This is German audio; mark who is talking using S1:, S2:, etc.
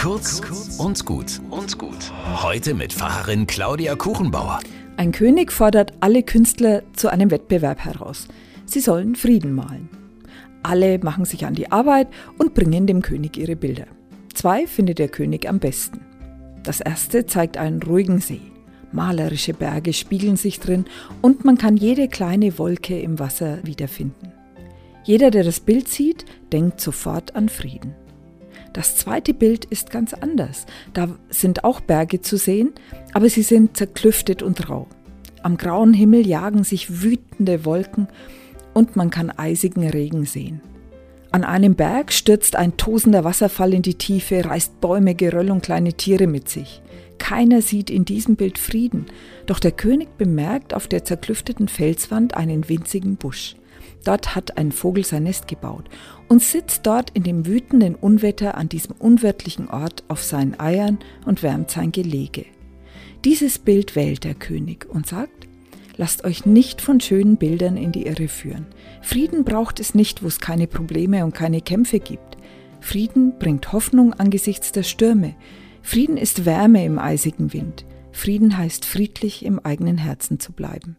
S1: Kurz und gut und gut. Heute mit Pfarrerin Claudia Kuchenbauer.
S2: Ein König fordert alle Künstler zu einem Wettbewerb heraus. Sie sollen Frieden malen. Alle machen sich an die Arbeit und bringen dem König ihre Bilder. Zwei findet der König am besten. Das erste zeigt einen ruhigen See. Malerische Berge spiegeln sich drin und man kann jede kleine Wolke im Wasser wiederfinden. Jeder, der das Bild sieht, denkt sofort an Frieden. Das zweite Bild ist ganz anders. Da sind auch Berge zu sehen, aber sie sind zerklüftet und rau. Am grauen Himmel jagen sich wütende Wolken und man kann eisigen Regen sehen. An einem Berg stürzt ein tosender Wasserfall in die Tiefe, reißt Bäume, Geröll und kleine Tiere mit sich. Keiner sieht in diesem Bild Frieden, doch der König bemerkt auf der zerklüfteten Felswand einen winzigen Busch. Dort hat ein Vogel sein Nest gebaut und sitzt dort in dem wütenden Unwetter an diesem unwirtlichen Ort auf seinen Eiern und wärmt sein Gelege. Dieses Bild wählt der König und sagt, lasst euch nicht von schönen Bildern in die Irre führen. Frieden braucht es nicht, wo es keine Probleme und keine Kämpfe gibt. Frieden bringt Hoffnung angesichts der Stürme. Frieden ist Wärme im eisigen Wind. Frieden heißt friedlich im eigenen Herzen zu bleiben.